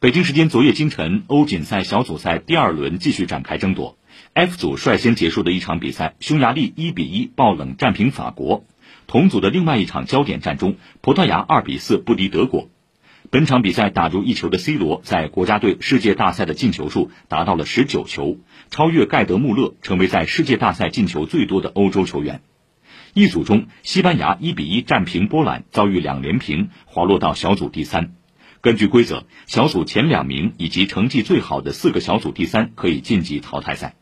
北京时间昨夜今晨，欧锦赛小组赛第二轮继续展开争夺。F 组率先结束的一场比赛，匈牙利1比1爆冷战平法国。同组的另外一场焦点战中，葡萄牙2比4不敌德国。本场比赛打入一球的 C 罗，在国家队世界大赛的进球数达到了19球，超越盖德·穆勒，成为在世界大赛进球最多的欧洲球员。一组中，西班牙1比1战平波兰，遭遇两连平，滑落到小组第三。根据规则，小组前两名以及成绩最好的四个小组第三可以晋级淘汰赛。